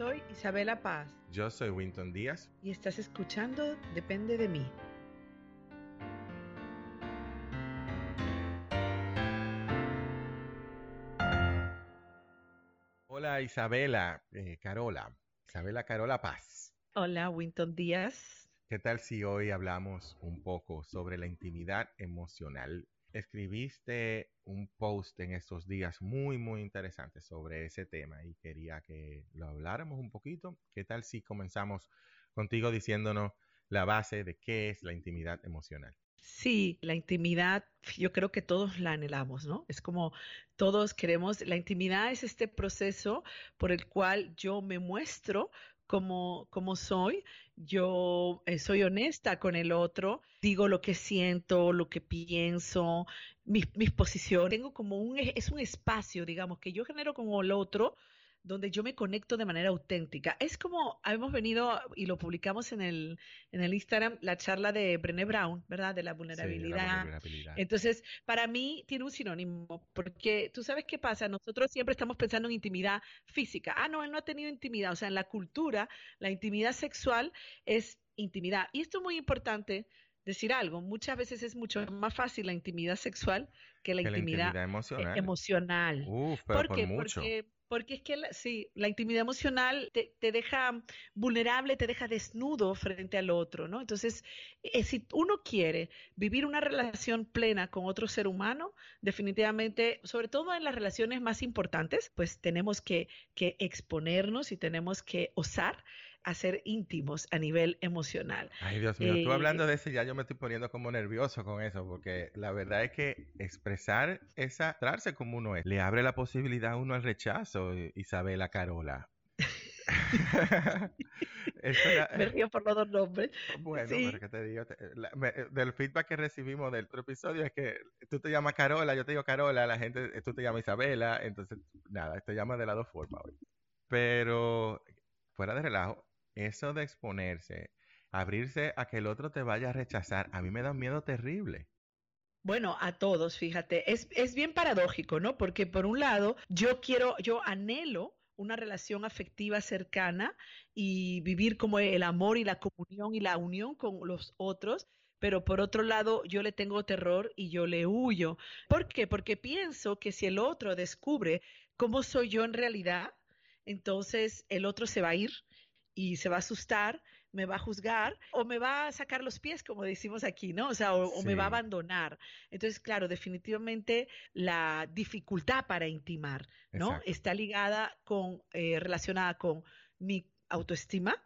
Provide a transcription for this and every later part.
Soy Isabela Paz. Yo soy Winton Díaz. Y estás escuchando Depende de mí. Hola Isabela, eh, Carola. Isabela Carola Paz. Hola Winton Díaz. ¿Qué tal si hoy hablamos un poco sobre la intimidad emocional? Escribiste un post en estos días muy, muy interesante sobre ese tema y quería que lo habláramos un poquito. ¿Qué tal si comenzamos contigo diciéndonos la base de qué es la intimidad emocional? Sí, la intimidad, yo creo que todos la anhelamos, ¿no? Es como todos queremos, la intimidad es este proceso por el cual yo me muestro como, como soy, yo eh, soy honesta con el otro, digo lo que siento, lo que pienso, mis, mis posiciones, tengo como un, es un espacio, digamos, que yo genero con el otro donde yo me conecto de manera auténtica. Es como hemos venido y lo publicamos en el, en el Instagram, la charla de Brené Brown, ¿verdad? De la vulnerabilidad. Entonces, para mí tiene un sinónimo, porque tú sabes qué pasa, nosotros siempre estamos pensando en intimidad física. Ah, no, él no ha tenido intimidad. O sea, en la cultura, la intimidad sexual es intimidad. Y esto es muy importante decir algo. Muchas veces es mucho más fácil la intimidad sexual que la, intimidad, emocional. emocional. Uf, pero por, mucho. Porque porque es que la, sí, la intimidad emocional te, deja vulnerable, te deja desnudo frente al otro, ¿no? Entonces, eh, si uno quiere vivir una relación plena con otro ser humano, definitivamente, sobre todo en las relaciones más importantes, pues tenemos que, que exponernos y tenemos que osar a ser íntimos a nivel emocional. Ay, Dios mío, tú hablando eh, de eso ya yo me estoy poniendo como nervioso con eso, porque la verdad es que expresar esa, tratarse como uno es, le abre la posibilidad a uno al rechazo, Isabela Carola. me río por los dos nombres. Bueno, pero que te digo, eh, del feedback que recibimos del otro episodio es que tú te llamas Carola, yo te digo Carola, la gente, tú te llamas Isabela, entonces nada, te llamas de las dos formas hoy. Pero fuera de relajo, eso de exponerse, abrirse a que el otro te vaya a rechazar, a mí me da un miedo terrible. Bueno, a todos, fíjate, es, es bien paradójico, ¿no? Porque por un lado, yo quiero, yo anhelo una relación afectiva cercana y vivir como el amor y la comunión y la unión con los otros, pero por otro lado yo le tengo terror y yo le huyo. ¿Por qué? Porque pienso que si el otro descubre cómo soy yo en realidad, entonces el otro se va a ir y se va a asustar, me va a juzgar o me va a sacar los pies, como decimos aquí, ¿no? O sea, o, me va a abandonar. Entonces, claro, definitivamente la dificultad para intimar, ¿no? Está ligada con, eh, relacionada con mi autoestima,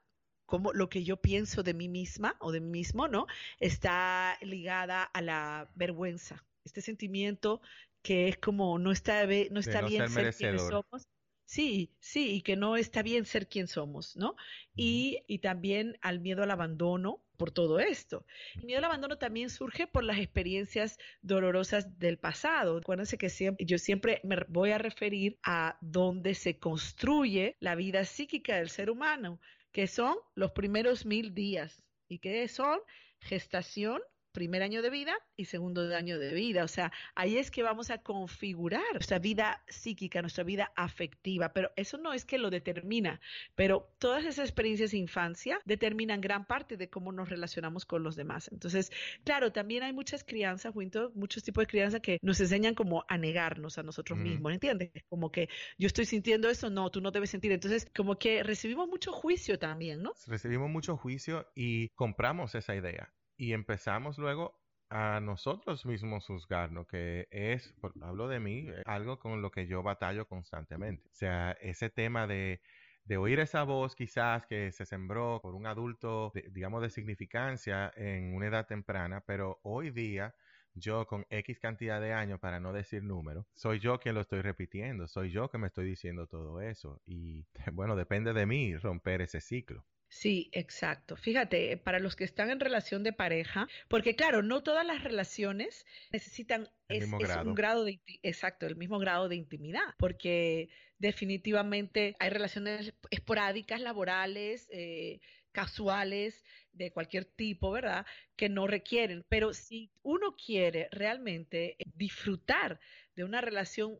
como lo que yo pienso de mí misma o de mí mismo, ¿no? Está ligada a la vergüenza, este sentimiento que es como no está, no está bien ser, quienes somos Sí, sí, y que no está bien ser quien somos, ¿no? Y, y también al miedo al abandono por todo esto. El miedo al abandono también surge por las experiencias dolorosas del pasado. Acuérdense que siempre, yo siempre me voy a referir a donde se construye la vida psíquica del ser humano, que son los primeros mil días. ¿Y que son? Gestación, primer año de vida y segundo año de vida. O sea, ahí es que vamos a configurar nuestra vida psíquica, nuestra vida afectiva, pero eso no es que lo determina, pero todas esas experiencias de infancia determinan gran parte de cómo nos relacionamos con los demás. Entonces, claro, también hay muchas crianzas, muchos tipos de crianza que nos enseñan como a negarnos a nosotros mismos, ¿entiendes? Como que yo estoy sintiendo eso, no, tú no debes sentir. Entonces, como que recibimos mucho juicio también, ¿no? Recibimos mucho juicio y compramos esa idea y empezamos luego a nosotros mismos juzgarnos, que es, hablo de mí, eh, algo con lo que yo batallo constantemente. O sea, ese tema de, de oír esa voz quizás que se sembró por un adulto, digamos, de significancia en una edad temprana, pero hoy día yo con X cantidad de años, para no decir número, soy yo quien lo estoy repitiendo, soy yo que me estoy diciendo todo eso. Y bueno, depende de mí romper ese ciclo. Sí, exacto. Fíjate, para los que están en relación de pareja, porque claro, no todas las relaciones necesitan un grado de exacto, el mismo grado de intimidad, porque definitivamente hay relaciones esporádicas, laborales, eh, casuales, de cualquier tipo, ¿verdad? Que no requieren. Pero si uno quiere realmente disfrutar de una relación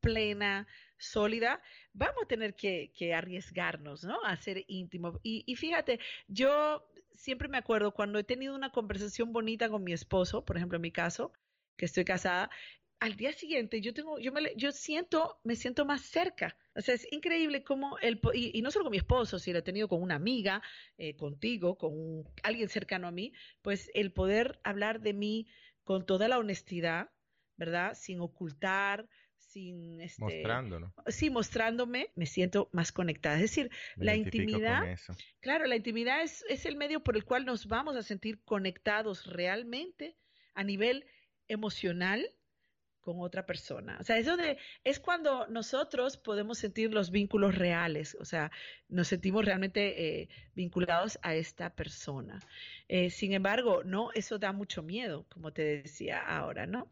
plena, sólida, vamos a tener que, arriesgarnos, ¿no? A ser íntimo. Y, y, fíjate, yo siempre me acuerdo cuando he tenido una conversación bonita con mi esposo, por ejemplo, en mi caso, que estoy casada, al día siguiente yo tengo, yo me, yo siento, me siento más cerca. O sea, es increíble cómo el, y, no solo con mi esposo, si lo he tenido con una amiga, eh, contigo, con alguien cercano a mí, pues el poder hablar de mí con toda la honestidad, ¿verdad? Sin ocultar, sin este, mostrándonos. Sí, mostrándome, me siento más conectada. Es decir, la intimidad, claro, la intimidad es, es el medio por el cual nos vamos a sentir conectados realmente a nivel emocional con otra persona. O sea, es donde es cuando nosotros podemos sentir los vínculos reales, o sea, nos sentimos realmente eh, vinculados a esta persona. Eh, sin embargo, no, eso da mucho miedo, como te decía ahora, ¿no?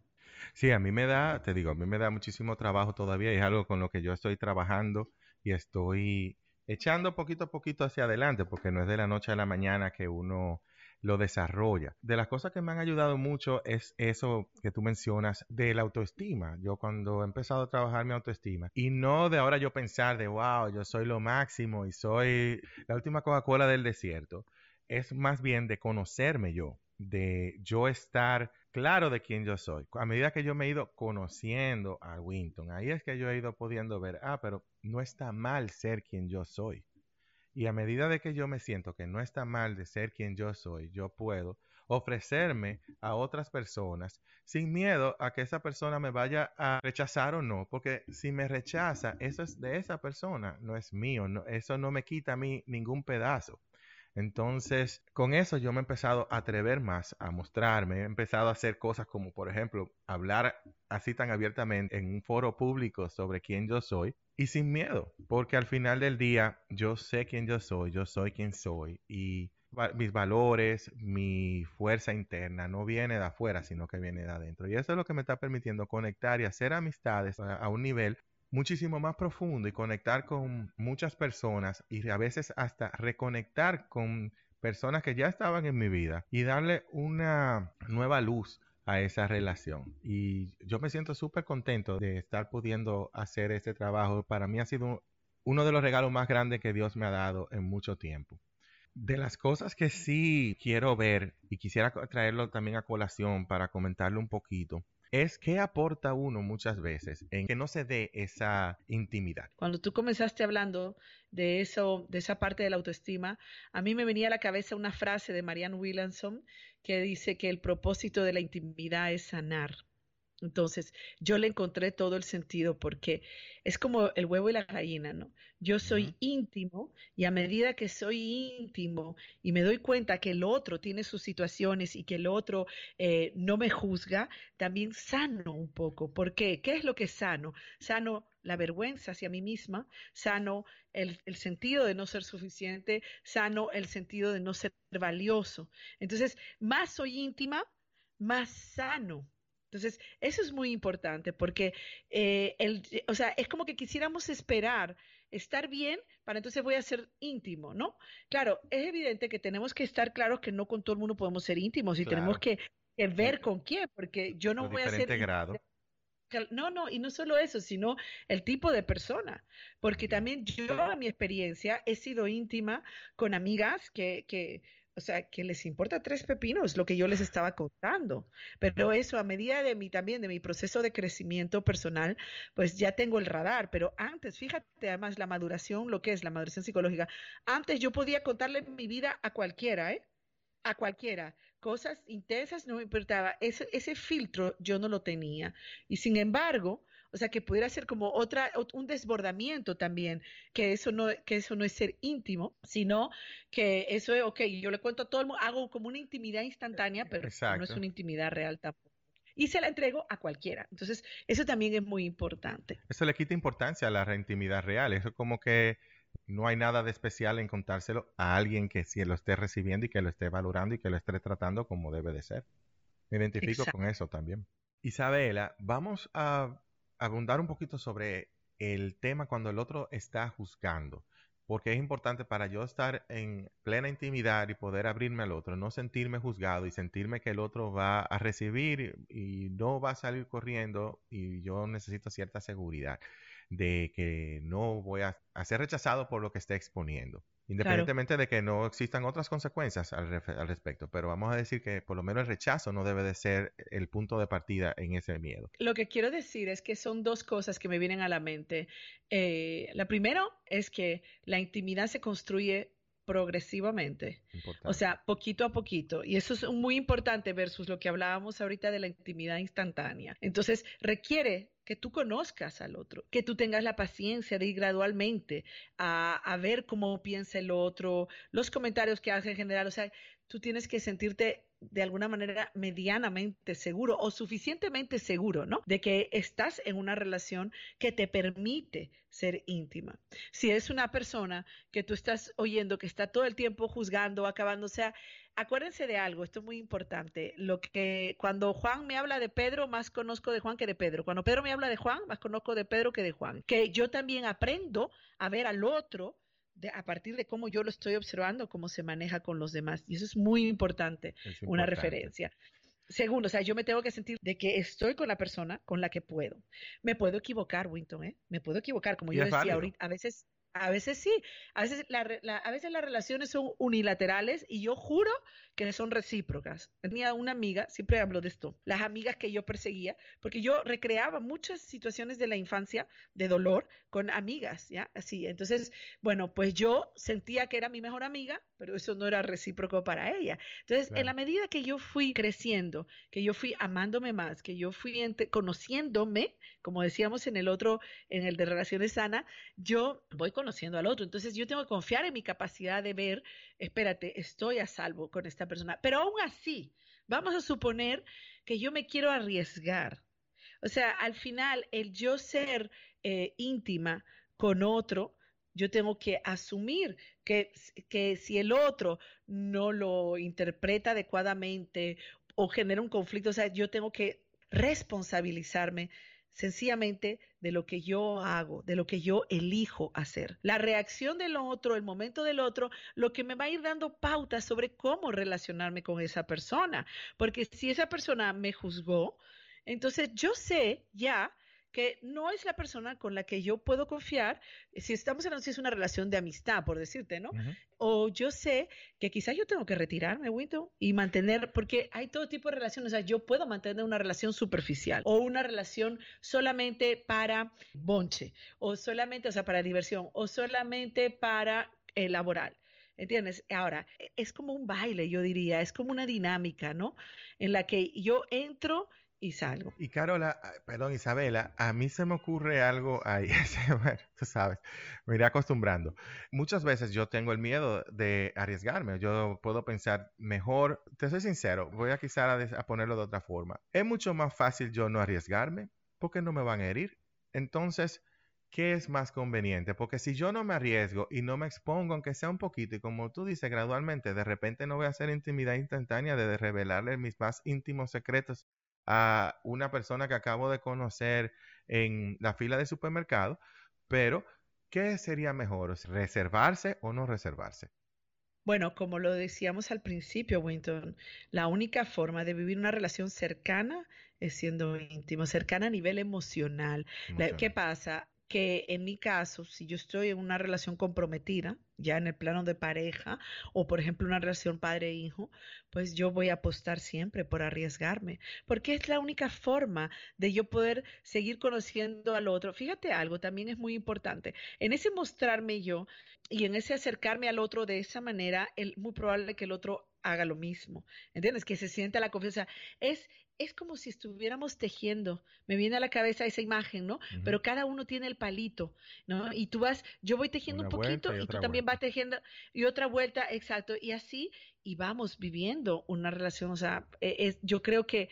Sí, a mí me da, te digo, a mí me da muchísimo trabajo todavía y es algo con lo que yo estoy trabajando y estoy echando poquito a poquito hacia adelante, porque no es de la noche a la mañana que uno lo desarrolla. De las cosas que me han ayudado mucho es eso que tú mencionas de la autoestima. Yo cuando he empezado a trabajar mi autoestima y no de ahora yo pensar de, wow, yo soy lo máximo y soy la última Coca-Cola del desierto, es más bien de conocerme yo, de yo estar claro de quién yo soy. A medida que yo me he ido conociendo a Winton, ahí es que yo he ido pudiendo ver, ah, pero no está mal ser quien yo soy. Y a medida de que yo me siento que no está mal de ser quien yo soy, yo puedo ofrecerme a otras personas sin miedo a que esa persona me vaya a rechazar o no, porque si me rechaza, eso es de esa persona, no es mío, eso no me quita a mí ningún pedazo. Entonces, con eso yo me he empezado a atrever más a mostrarme, he empezado a hacer cosas como, por ejemplo, hablar así tan abiertamente en un foro público sobre quién yo soy y sin miedo, porque al final del día yo sé quién yo soy, yo soy quien soy y mis valores, mi fuerza interna no viene de afuera, sino que viene de adentro. Y eso es lo que me está permitiendo conectar y hacer amistades a, un nivel muchísimo más profundo y conectar con muchas personas y a veces hasta reconectar con personas que ya estaban en mi vida y darle una nueva luz a esa relación. Y yo me siento súper contento de estar pudiendo hacer este trabajo. Para mí ha sido uno de los regalos más grandes que Dios me ha dado en mucho tiempo. De las cosas que sí quiero ver y quisiera traerlo también a colación para comentarlo un poquito, es que aporta uno muchas veces en que no se dé esa intimidad. Cuando tú comenzaste hablando de eso, de esa parte de la autoestima, a mí me venía a la cabeza una frase de Marianne Williamson que dice que el propósito de la intimidad es sanar. Entonces, yo le encontré todo el sentido porque es como el huevo y la gallina, ¿no? Yo soy íntimo y a medida que soy íntimo y me doy cuenta que el otro tiene sus situaciones y que el otro eh, no me juzga, también sano un poco. ¿Por qué? ¿Qué es lo que sano? Sano la vergüenza hacia mí misma, sano el, el sentido de no ser suficiente, sano el sentido de no ser valioso. Entonces, más soy íntima, más sano entonces, eso es muy importante porque, eh, el, o sea, es como que quisiéramos esperar estar bien para entonces voy a ser íntimo, ¿no? Claro, es evidente que tenemos que estar claros que no con todo el mundo podemos ser íntimos y tenemos que, ver con quién, porque yo no voy a ser... grado. No, no, y no solo eso, sino el tipo de persona, porque también yo, a mi experiencia, he sido íntima con amigas que, que o sea, que les importa tres pepinos lo que yo les estaba contando. Pero eso a medida de mí también, de mi proceso de crecimiento personal, pues ya tengo el radar. Pero antes, fíjate además la maduración, lo que es la maduración psicológica. Antes yo podía contarle mi vida a cualquiera, ¿eh? A cualquiera. Cosas intensas no me importaba. Ese, ese filtro yo no lo tenía. Y sin embargo, o sea, que pudiera ser como otra, un desbordamiento también, que eso no, que eso no es ser íntimo, sino que eso es, ok, yo le cuento a todo el mundo, hago como una intimidad instantánea, pero no es una intimidad real tampoco. Y se la entrego a cualquiera. Entonces, eso también es muy importante. Eso le quita importancia a la intimidad real. Eso es como que no hay nada de especial en contárselo a alguien que sí lo esté recibiendo y que lo esté valorando y que lo esté tratando como debe de ser. Me identifico con eso también. Isabela, vamos a abundar un poquito sobre el tema cuando el otro está juzgando. porque es importante para yo estar en plena intimidad y poder abrirme al otro, no sentirme juzgado y sentirme que el otro va a recibir y no va a salir corriendo y yo necesito cierta seguridad de que no voy a, ser rechazado por lo que esté exponiendo. Independientemente de que no existan otras consecuencias al, respecto, pero vamos a decir que por lo menos el rechazo no debe de ser el punto de partida en ese miedo. Lo que quiero decir es que son dos cosas que me vienen a la mente. Eh, la primera es que la intimidad se construye progresivamente, o sea, poquito a poquito. Y eso es muy importante versus lo que hablábamos ahorita de la intimidad instantánea. Entonces, requiere que tú conozcas al otro, que tú tengas la paciencia de ir gradualmente a, a, ver cómo piensa el otro, los comentarios que hace en general, o sea, tú tienes que sentirte de alguna manera medianamente seguro o suficientemente seguro, ¿no? De que estás en una relación que te permite ser íntima. Si es una persona que tú estás oyendo que está todo el tiempo juzgando, acabando, o sea, acuérdense de algo, esto es muy importante. Lo que cuando Juan me habla de Pedro, más conozco de Juan que de Pedro. Cuando Pedro me habla de Juan, más conozco de Pedro que de Juan. Que yo también aprendo a ver al otro a partir de cómo yo lo estoy observando, cómo se maneja con los demás. Y eso es muy importante, una referencia. Segundo, o sea, yo me tengo que sentir de que estoy con la persona con la que puedo. Me puedo equivocar, Winton, ¿eh? Me puedo equivocar, como yo decía ahorita, a veces a veces sí, a veces, a veces las relaciones son unilaterales y yo juro que son recíprocas. Tenía una amiga, siempre hablo de esto, las amigas que yo perseguía, porque yo recreaba muchas situaciones de la infancia de dolor con amigas, ¿ya? Así, entonces, bueno, pues yo sentía que era mi mejor amiga, pero eso no era recíproco para ella. Entonces, en la medida que yo fui creciendo, que yo fui amándome más, que yo fui conociéndome, como decíamos en el otro, en el de relaciones sanas, yo voy con conociendo al otro. Entonces yo tengo que confiar en mi capacidad de ver, espérate, estoy a salvo con esta persona. Pero aún así, vamos a suponer que yo me quiero arriesgar. O sea, al final, el yo ser eh, íntima con otro, yo tengo que asumir que, que si el otro no lo interpreta adecuadamente o genera un conflicto, o sea, yo tengo que responsabilizarme sencillamente de lo que yo hago, de lo que yo elijo hacer. La reacción del otro, el momento del otro, lo que me va a ir dando pautas sobre cómo relacionarme con esa persona. Porque si esa persona me juzgó, entonces yo sé ya que no es la persona con la que yo puedo confiar, si estamos hablando si es una relación de amistad, por decirte, ¿no? O yo sé que quizás yo tengo que retirarme, Winton, y mantener, porque hay todo tipo de relaciones, o sea, yo puedo mantener una relación superficial o una relación solamente para bonche, o solamente, o sea, para diversión, o solamente para eh, laboral. ¿Entiendes? Ahora, e, es como un baile, yo diría, es como una dinámica, ¿no? En la que yo entro y. Y Carola, ah, perdón, Isabela, a mí se me ocurre algo ahí, bueno, tú sabes, me iré acostumbrando. Muchas veces yo tengo el miedo de arriesgarme, yo puedo pensar, mejor, te soy sincero, voy a quizás a, ponerlo de otra forma. Es mucho más fácil yo no arriesgarme porque no me van a herir. Entonces, ¿qué es más conveniente? Porque si yo no me arriesgo y no me expongo, aunque sea un poquito, y como tú dices, gradualmente, de repente no voy a hacer intimidad instantánea de revelarle mis más íntimos secretos a una persona que acabo de conocer en la fila de supermercado, pero ¿qué sería mejor? ¿Reservarse o no reservarse? Bueno, como lo decíamos al principio, Winton, la única forma de vivir una relación cercana es siendo íntimo, cercana a nivel emocional. ¿Qué pasa? que en mi caso, si yo estoy en una relación comprometida, ya en el plano de pareja, o por ejemplo una relación padre-hijo, pues yo voy a apostar siempre por arriesgarme, porque es la única forma de yo poder seguir conociendo al otro. Fíjate algo, también es muy importante. En ese mostrarme yo y en ese acercarme al otro de esa manera, es muy probable que el otro haga lo mismo. ¿Entiendes? Que se sienta la confianza. Es es como si estuviéramos tejiendo. Me viene a la cabeza esa imagen, ¿no? Pero cada uno tiene el palito, ¿no? Y tú vas, yo voy tejiendo un poquito y, tú también vas tejiendo y otra vuelta, exacto. Y así, y vamos viviendo una relación. O sea, e, es, yo creo que,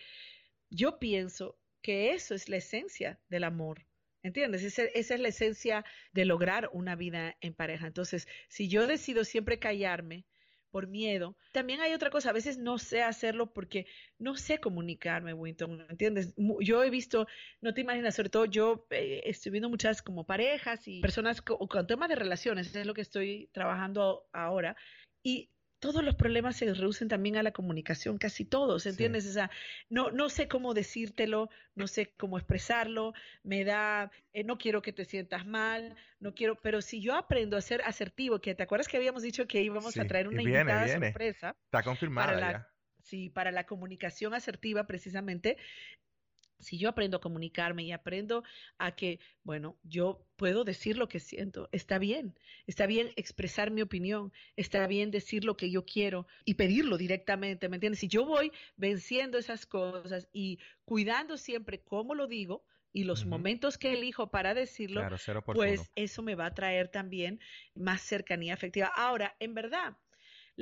yo pienso que eso es la esencia del amor. ¿Entiendes? Esa, esa es la esencia de lograr una vida en pareja. Entonces, si yo decido siempre callarme, por miedo. También hay otra cosa, a veces no sé hacerlo porque no sé comunicarme, Winton, ¿entiendes? Yo he visto, no te imaginas, sobre todo yo eh, estoy viendo muchas como parejas y personas con, con temas de relaciones, es lo que estoy trabajando ahora, y todos los problemas se reducen también a la comunicación, casi todos, ¿entiendes? O sea, no, no sé cómo decírtelo, no sé cómo expresarlo, me da, eh, no quiero que te sientas mal, no quiero, pero si yo aprendo a ser asertivo, que te acuerdas que habíamos dicho que íbamos a traer una invitada sorpresa. Está confirmada ya. Sí, para la comunicación asertiva precisamente, si yo aprendo a comunicarme y aprendo a que, bueno, yo puedo decir lo que siento, está bien, está bien expresar mi opinión, está bien decir lo que yo quiero y pedirlo directamente, ¿me entiendes? Si yo voy venciendo esas cosas y cuidando siempre cómo lo digo, y los momentos que elijo para decirlo, pues eso me va a traer también más cercanía afectiva. Ahora, en verdad,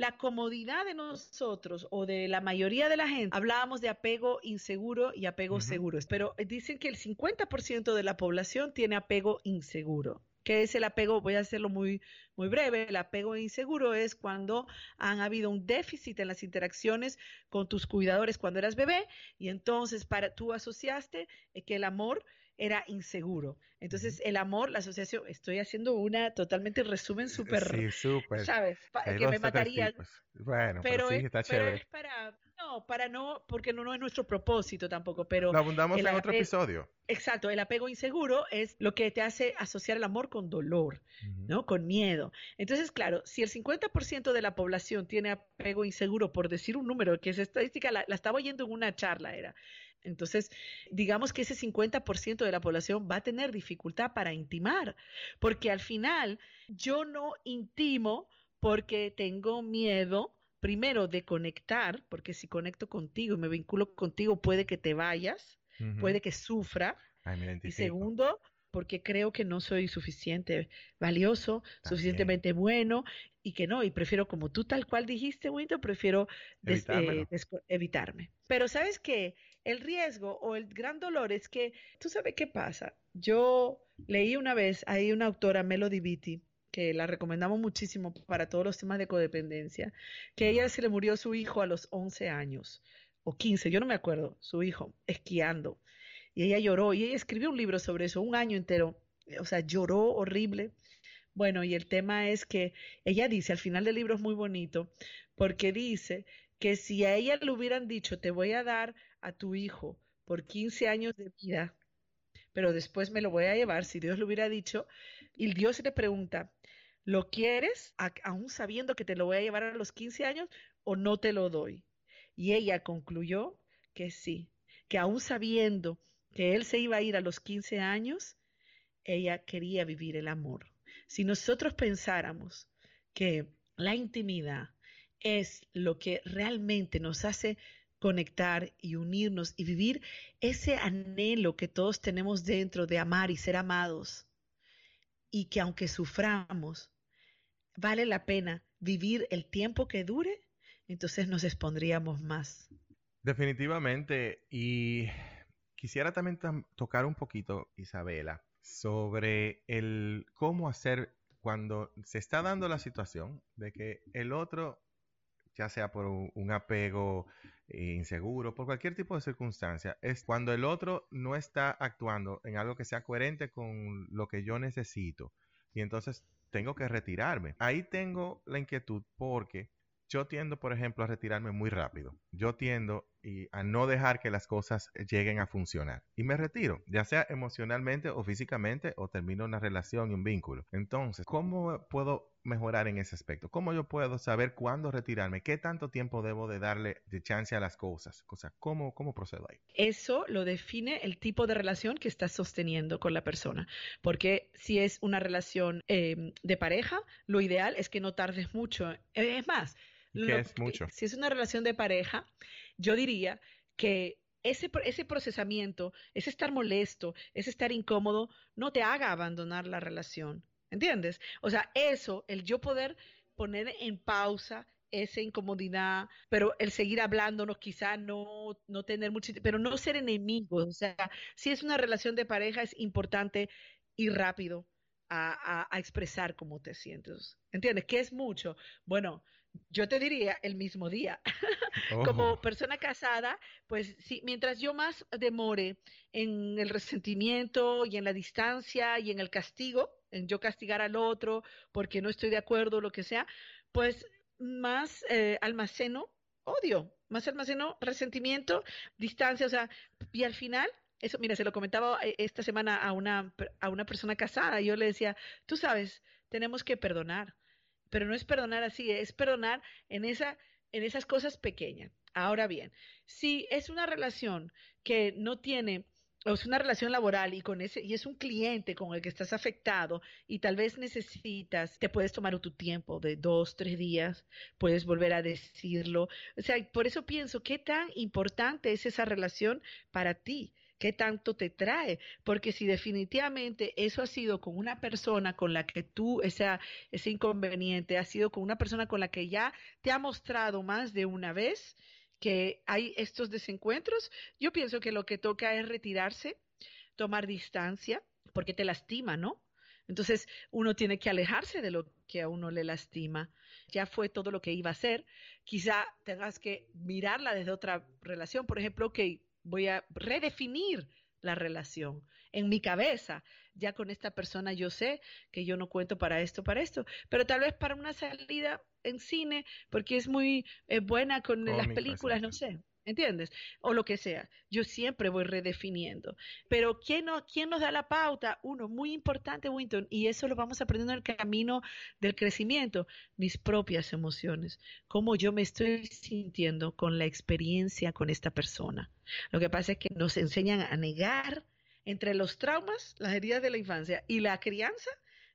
la comodidad de nosotros o de la mayoría de la gente, hablábamos de apego inseguro y apego seguro, pero dicen que el 50% de la población tiene apego inseguro. ¿Qué es el apego? Voy a hacerlo muy, muy breve. El apego inseguro es cuando han habido un déficit en las interacciones con tus cuidadores cuando eras bebé y entonces para, tú asociaste que el amor era inseguro. Entonces, el amor, la asociación, estoy haciendo una totalmente resumen súper, sí, súper. ¿sabes? que me mataría. Bueno, pero, sí, está chévere. es para, no, para no, porque no, no es nuestro propósito tampoco, pero... Lo abundamos en otro episodio. Exacto, el apego inseguro es lo que te hace asociar el amor con dolor, ¿no? Con miedo. Entonces, claro, si el 50% de la población tiene apego inseguro, por decir un número, que es estadística, la, la estaba oyendo en una charla, era entonces, digamos que ese 50% de la población va a tener dificultad para intimar, porque al final yo no intimo porque tengo miedo, primero, de conectar, porque si conecto contigo y me vinculo contigo, puede que te vayas, puede que sufra. y segundo, porque creo que no soy suficiente valioso, suficientemente bueno y que no, y prefiero, como tú tal cual dijiste, Winter, prefiero eh, evitarme. Pero sabes que el riesgo o el gran dolor es que, ¿tú sabes qué pasa? Yo leí una vez, hay una autora, Melody Beatty, que la recomendamos muchísimo para todos los temas de codependencia, que ella se le murió su hijo a los 11 años, o 15, yo no me acuerdo, su hijo, esquiando. Y ella lloró, y ella escribió un libro sobre eso, un año entero, o sea, lloró horrible. Bueno, y el tema es que ella dice, al final del libro es muy bonito, porque dice que si a ella le hubieran dicho, te voy a dar a tu hijo por 15 años de vida, pero después me lo voy a llevar, si Dios lo hubiera dicho, y Dios le pregunta, ¿lo quieres aún sabiendo que te lo voy a llevar a los 15 años o no te lo doy? Y ella concluyó que sí, que aún sabiendo que él se iba a ir a los 15 años, ella quería vivir el amor. Si nosotros pensáramos que la intimidad es lo que realmente nos hace conectar y unirnos y vivir ese anhelo que todos tenemos dentro de amar y ser amados. Y que aunque suframos, vale la pena vivir el tiempo que dure, entonces nos expondríamos más. Definitivamente. Y quisiera también tocar un poquito, Isabela, sobre el cómo hacer cuando se está dando la situación de que el otro, ya sea por un apego inseguro, por cualquier tipo de circunstancia, es cuando el otro no está actuando en algo que sea coherente con lo que yo necesito. Y entonces tengo que retirarme. Ahí tengo la inquietud porque yo tiendo, por ejemplo, a retirarme muy rápido. Yo tiendo a no dejar que las cosas lleguen a funcionar. Y me retiro, ya sea emocionalmente o físicamente, o termino una relación y un vínculo. Entonces, ¿cómo puedo mejorar en ese aspecto? ¿Cómo yo puedo saber cuándo retirarme? ¿Qué tanto tiempo debo de darle de chance a las cosas? O sea, ¿cómo, cómo procedo ahí? Eso lo define el tipo de relación que estás sosteniendo con la persona. Porque si es una relación em, de pareja, lo ideal es que no tardes mucho. Es más, es mucho? Si es una relación de pareja, yo diría que ese, ese procesamiento, ese estar molesto, ese estar incómodo, no te haga abandonar la relación. ¿Entiendes? O sea, eso, el yo poder poner en pausa esa incomodidad, pero el seguir hablándonos, quizá no, no tener mucho, pero no ser enemigos. O sea, si es una relación de pareja, es importante ir rápido a, a expresar cómo te sientes. ¿Entiendes? ¿Qué es mucho? Bueno, yo te diría el mismo día. Como persona casada, pues sí, mientras yo más demore en el resentimiento y en la distancia y en el castigo, en yo castigar al otro porque no estoy de acuerdo, lo que sea, pues más eh, almaceno odio, más almaceno resentimiento, distancia, o sea, y al final eso, mira, se lo comentaba eh, esta semana a una, a una persona casada. Yo le decía, tú sabes, tenemos que perdonar, pero no es perdonar así, es perdonar en, esa, en esas cosas pequeñas. Ahora bien, si es una relación que no tiene es una relación laboral y con ese y es un cliente con el que estás afectado y tal vez necesitas, te puedes tomar tu tiempo de dos, tres días, puedes volver a decirlo. O sea, por eso pienso, ¿qué tan importante es esa relación para ti? ¿Qué tanto te trae? Porque si definitivamente eso ha sido con una persona con la que tú, ese inconveniente, ha sido con una persona con la que ya te ha mostrado más de una vez que hay estos desencuentros, yo pienso que lo que toca es retirarse, tomar distancia, porque te lastima, ¿no? Entonces uno tiene que alejarse de lo que a uno le lastima. Ya fue todo lo que iba a hacer. Quizá tengas que mirarla desde otra relación. Por ejemplo, que voy a redefinir la relación en mi cabeza. Ya con esta persona yo sé que yo no cuento para esto, para esto, pero tal vez para una salida en cine, porque es muy eh, buena con las películas, no sé. ¿Entiendes? O lo que sea. Yo siempre voy redefiniendo. Pero ¿quién, no, ¿quién nos da la pauta? Uno, muy importante, Winton, y eso lo vamos aprendiendo en el camino del crecimiento, mis propias emociones, cómo yo me estoy sintiendo con la experiencia con esta persona. Lo que pasa es que nos enseñan a negar entre los traumas, las heridas de la infancia y la crianza,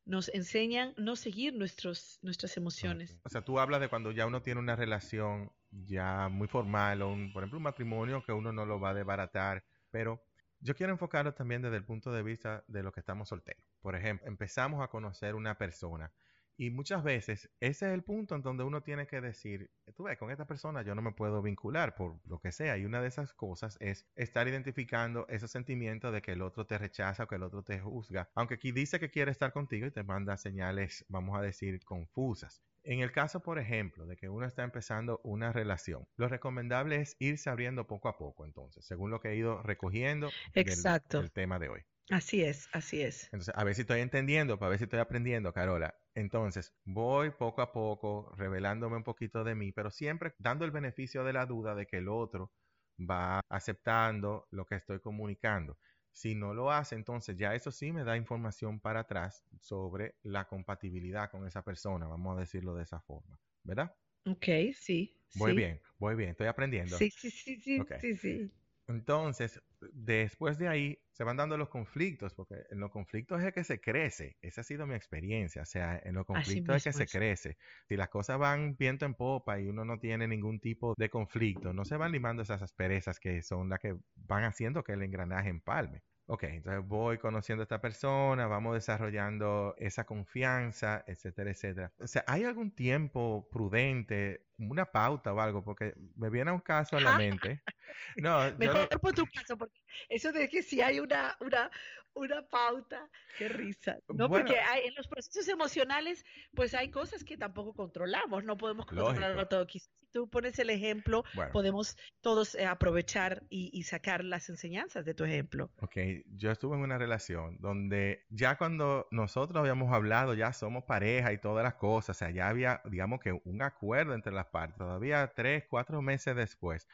nos enseñan no seguir nuestros, nuestras emociones. O sea, tú hablas de cuando ya uno tiene una relación ya muy formal, o un, por ejemplo un matrimonio que uno no lo va a desbaratar, pero yo quiero enfocarlo también desde el punto de vista de los que estamos solteros. Por ejemplo, empezamos a conocer una persona y muchas veces ese es el punto en donde uno tiene que decir, tú ves, con esta persona yo no me puedo vincular por lo que sea. Y una de esas cosas es estar identificando ese sentimiento de que el otro te rechaza o que el otro te juzga. Aunque aquí dice que quiere estar contigo y te manda señales, vamos a decir, confusas. En el caso, por ejemplo, de que uno está empezando una relación, lo recomendable es irse abriendo poco a poco, entonces, según lo que he ido recogiendo Exacto. del tema de hoy. Así es, así es. Entonces, a ver si estoy entendiendo, para ver si estoy aprendiendo, Carola. Entonces, voy poco a poco revelándome un poquito de mí, pero siempre dando el beneficio de la duda de que el otro va aceptando lo que estoy comunicando. Si no lo hace, entonces ya eso sí me da información para atrás sobre la compatibilidad con esa persona, vamos a decirlo de esa forma, ¿verdad? Ok, sí. Voy bien, voy bien, estoy aprendiendo. Sí, sí, sí, sí, sí, sí. Entonces, después de ahí se van dando los conflictos, porque en los conflictos es que se crece. Esa ha sido mi experiencia. O sea, en los conflictos es que se crece. Si las cosas van viento en popa y uno no tiene ningún tipo de conflicto, no se van limando esas asperezas que son las que van haciendo que el engranaje empalme. Ok, entonces voy conociendo a esta persona, vamos desarrollando esa confianza, etcétera, etcétera. O sea, ¿hay algún tiempo prudente, una pauta o algo? Porque me viene un caso a la mente. No, Mejor por tu caso, porque eso de que si hay una, una, una pauta, qué risa. No, porque hay, en los procesos emocionales, pues hay cosas que tampoco controlamos, no podemos controlarlo todo. si tú pones el ejemplo, podemos todos eh, aprovechar y, y, sacar las enseñanzas de tu ejemplo. Ok, yo estuve en una relación donde ya cuando nosotros habíamos hablado, ya somos pareja y todas las cosas, o sea, ya había, digamos que un acuerdo entre las todavía tres, cuatro meses después.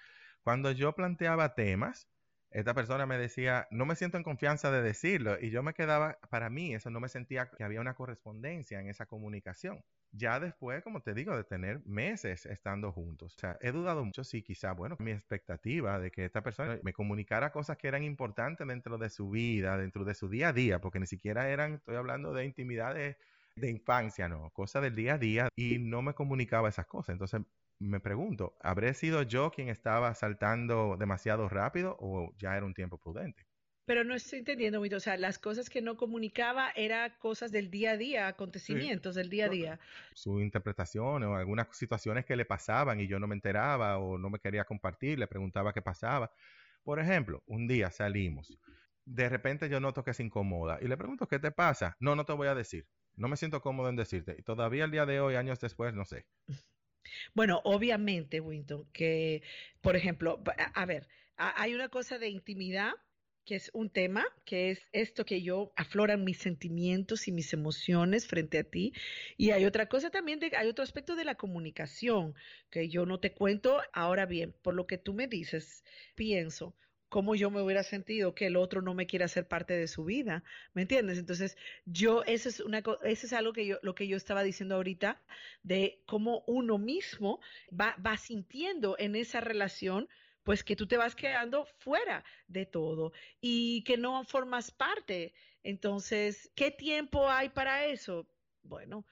Cuando yo planteaba temas, esta persona me decía, no me siento en confianza de decirlo. Y yo me quedaba, para mí, eso no me sentía que había una correspondencia en esa comunicación. Ya después, como te digo, de tener meses estando juntos. O sea, he dudado mucho si quizá, bueno, mi expectativa de que esta persona me comunicara cosas que eran importantes dentro de su vida, dentro de su día a día, porque ni siquiera eran, estoy hablando de intimidades de infancia, no, cosas del día a día, y no me comunicaba esas cosas. Entonces me pregunto, ¿habré sido yo quien estaba saltando demasiado rápido o ya era un tiempo prudente? Pero no estoy entendiendo, O sea, las cosas que no comunicaba eran cosas del día a día, acontecimientos del día a día. Su interpretación o algunas situaciones que le pasaban y yo no me enteraba o no me quería compartir, le preguntaba qué pasaba. Por ejemplo, un día salimos, de repente yo noto que se incomoda y le pregunto, ¿qué te pasa? No, no te voy a decir. No me siento cómodo en decirte. Y todavía el día de hoy, años después, no sé. Bueno, obviamente, Winton, que, por ejemplo, a, ver, hay una cosa de intimidad que es un tema, que es esto que yo afloran mis sentimientos y mis emociones frente a ti. Y hay otra cosa también, hay otro aspecto de la comunicación que yo no te cuento. Ahora bien, por lo que tú me dices, pienso, cómo yo me hubiera sentido que el otro no me quiera hacer parte de su vida, ¿me entiendes? Entonces, yo, eso es, una, eso es algo que yo, lo que yo estaba diciendo ahorita, de cómo uno mismo va, va sintiendo en esa relación, pues que tú te vas quedando fuera de todo y que no formas parte. Entonces, ¿qué tiempo hay para eso? Bueno,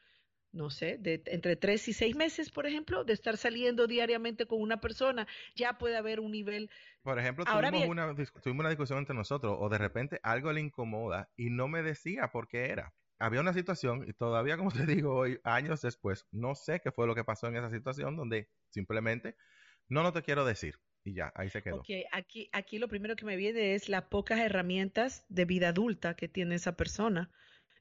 no sé, de entre tres y seis meses, por ejemplo, de estar saliendo diariamente con una persona, ya puede haber un nivel. Por ejemplo, tuvimos, una, tuvimos una discusión entre nosotros o de repente algo le incomoda y no me decía por qué era. Había una situación y todavía, como te digo hoy, años después, no sé qué fue lo que pasó en esa situación donde simplemente no, no te quiero decir. Y ya, ahí se quedó. Ok, aquí, aquí lo primero que me viene es las pocas herramientas de vida adulta que tiene esa persona.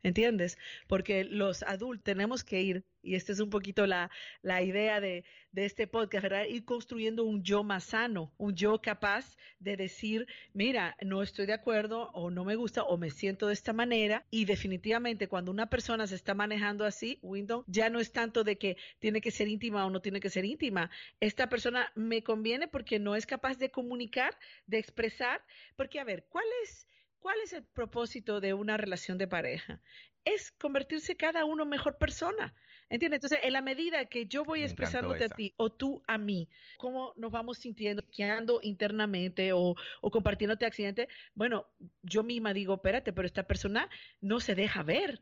¿Entiendes? Porque los adultos tenemos que ir, y esta es un poquito la, la idea de, de, este podcast, ¿verdad? Ir construyendo un yo más sano, un yo capaz de decir, mira, no estoy de acuerdo o no me gusta o me siento de esta manera. Y definitivamente cuando una persona se está manejando así, Windows, ya no es tanto de que tiene que ser íntima o no tiene que ser íntima. Esta persona me conviene porque no es capaz de comunicar, de expresar, porque a ver, ¿cuál es ¿Cuál es el propósito de una relación de pareja? Es convertirse cada uno mejor persona. ¿Entiendes? Entonces, en la medida que yo voy expresándote a ti o tú a mí, cómo nos vamos sintiendo, quedando internamente o, o compartiéndote accidente, bueno, yo misma digo, espérate, pero esta persona no se deja ver.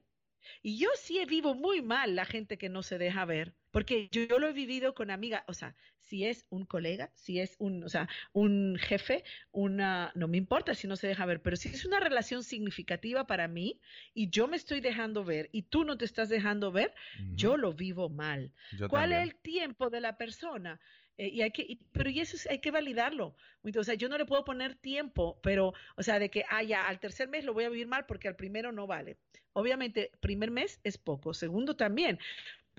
Y yo sí vivo muy mal la gente que no se deja ver, porque yo, yo, lo he vivido con amigas, o sea, si es un colega, si es un, o sea, un jefe, una, no me importa si no se deja ver, pero si es una relación significativa para mí y yo me estoy dejando ver y tú no te estás dejando ver, yo lo vivo mal. ¿Cuál es el tiempo de la persona? Eh, y hay que, pero y eso hay que validarlo. O sea, yo no le puedo poner tiempo, pero, o sea, de que, ah, ya, al tercer mes lo voy a vivir mal porque al primero no vale. Obviamente, primer mes es poco, segundo también.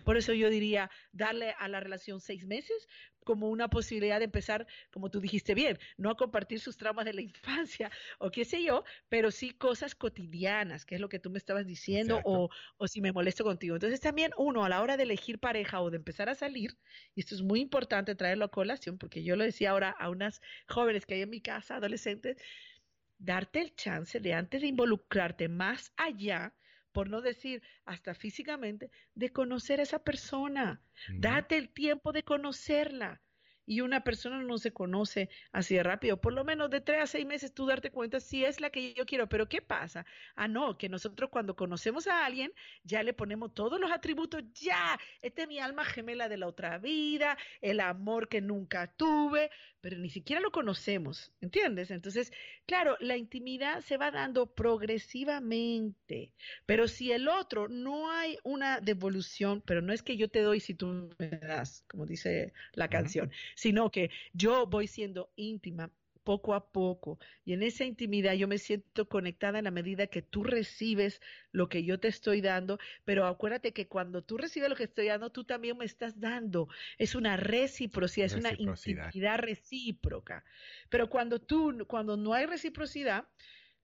Por eso yo diría darle a la relación seis meses como una posibilidad de empezar, como tú dijiste bien, no a compartir sus traumas de la infancia o qué sé yo, pero sí cosas cotidianas, que es lo que tú me estabas diciendo, o, o, si me molesto contigo. Entonces también uno a la hora de elegir pareja o de empezar a salir, y esto es muy importante traerlo a colación, porque yo lo decía ahora a unas jóvenes que hay en mi casa, adolescentes, darte el chance de antes de involucrarte más allá, por no decir hasta físicamente, de conocer a esa persona. Date el tiempo de conocerla y una persona no se conoce así de rápido. Por lo menos de tres a seis meses tú darte cuenta si es la que yo quiero. Pero ¿qué pasa? Ah, no, que nosotros cuando conocemos a alguien ya le ponemos todos los atributos, ya, esta es mi alma gemela de la otra vida, el amor que nunca tuve, pero ni siquiera lo conocemos, ¿entiendes? Entonces, claro, la intimidad se va dando progresivamente, pero si el otro no hay una devolución, pero no es que yo te doy si tú me das, como dice la canción, sino que yo voy siendo íntima poco a poco y en esa intimidad yo me siento conectada en la medida que tú recibes lo que yo te estoy dando, pero acuérdate que cuando tú recibes lo que estoy dando, tú también me estás dando. Es una reciprocidad, es una intimidad recíproca. Pero cuando tú, cuando no hay reciprocidad,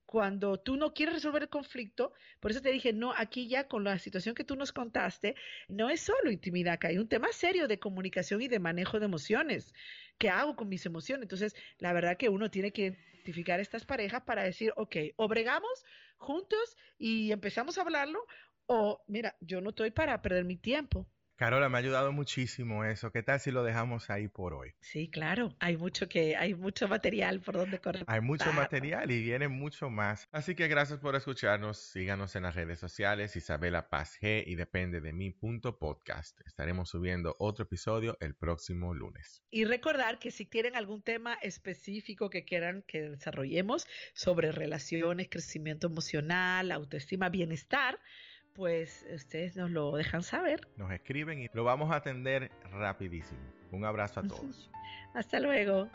cuando tú no quieres resolver el conflicto, por eso te dije, no, aquí ya con la situación que tú nos contaste, no es solo intimidad, que hay un tema serio de comunicación y de manejo de emociones. ¿Qué hago con mis emociones? Entonces, la verdad que uno tiene que identificar estas parejas para decir, ok, o bregamos juntos y empezamos a hablarlo, o mira, yo no estoy para perder mi tiempo. Carola, me ha ayudado muchísimo eso. ¿Qué tal si lo dejamos ahí por hoy? Sí, claro. Hay mucho que, hay mucho material por donde correr. Hay mucho material y viene mucho más. Así que gracias por escucharnos. Síganos en las redes sociales, Isabela Paz G y depende de mi punto podcast. Estaremos subiendo otro episodio el próximo lunes. Y recordar que si tienen algún tema específico que quieran que desarrollemos sobre relaciones, crecimiento emocional, autoestima, bienestar, pues ustedes nos lo dejan saber. Nos escriben y lo vamos a atender rapidísimo. Un abrazo a todos. Hasta luego.